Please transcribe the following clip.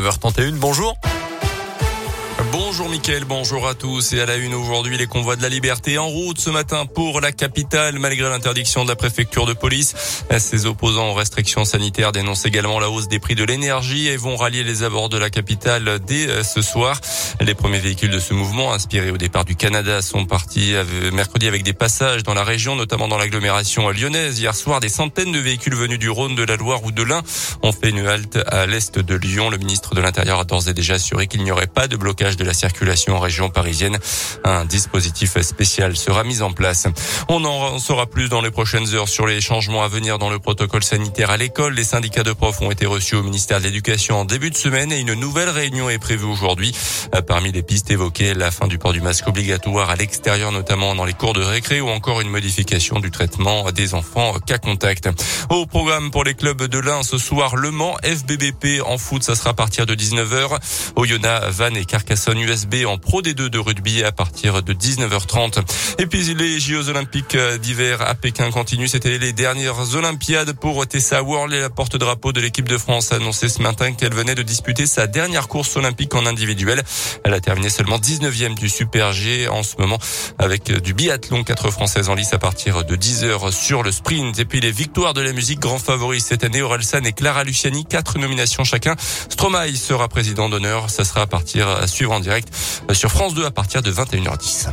9h31. Bonjour. Bonjour bonjour à tous et à la une aujourd'hui les convois de la liberté en route ce matin pour la capitale malgré l'interdiction de la préfecture de police. Ses opposants aux restrictions sanitaires dénoncent également la hausse des prix de l'énergie et vont rallier les abords de la capitale dès euh, ce soir. Les premiers véhicules de ce mouvement inspirés au départ du Canada sont partis mercredi avec des passages dans la région, notamment dans l'agglomération lyonnaise. Hier soir, des centaines de véhicules venus du Rhône, de la Loire ou de l'Ain ont fait une halte à l'est de Lyon. Le ministre de l'Intérieur a d'ores et déjà assuré qu'il n'y aurait pas de blocage de la circulation en région parisienne. Un dispositif spécial sera mis en place. On en saura plus dans les prochaines heures sur les changements à venir dans le protocole sanitaire à l'école. Les syndicats de profs ont été reçus au ministère de l'Éducation en début de semaine et une nouvelle réunion est prévue aujourd'hui. Parmi les pistes évoquées, la fin du port du masque obligatoire à l'extérieur, notamment dans les cours de récré ou encore une modification du traitement des enfants cas contact. Au programme pour les clubs de l'Ain ce soir, Le Mans, FBBP en foot, ça sera à partir de 19h. Oyonnax, Vannes et Carcassonne USB en Pro D2 de rugby à partir de 19h30. Et puis les JO olympiques d'hiver à Pékin continuent. C'était les dernières Olympiades pour Tessa Worley, la porte-drapeau de l'équipe de France, a annoncé ce matin qu'elle venait de disputer sa dernière course olympique en individuel. Elle a terminé seulement 19e du Super G en ce moment avec du biathlon, quatre Françaises en lice à partir de 10h sur le sprint. Et puis les victoires de la musique, grand favori cette année, Orelsan et Clara Luciani, quatre nominations chacun. Stromae sera président d'honneur. Ça sera à partir à suivre en direct sur France 2 à partir de 21h10.